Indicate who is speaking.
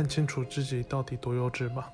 Speaker 1: 看清楚自己到底多幼稚吧。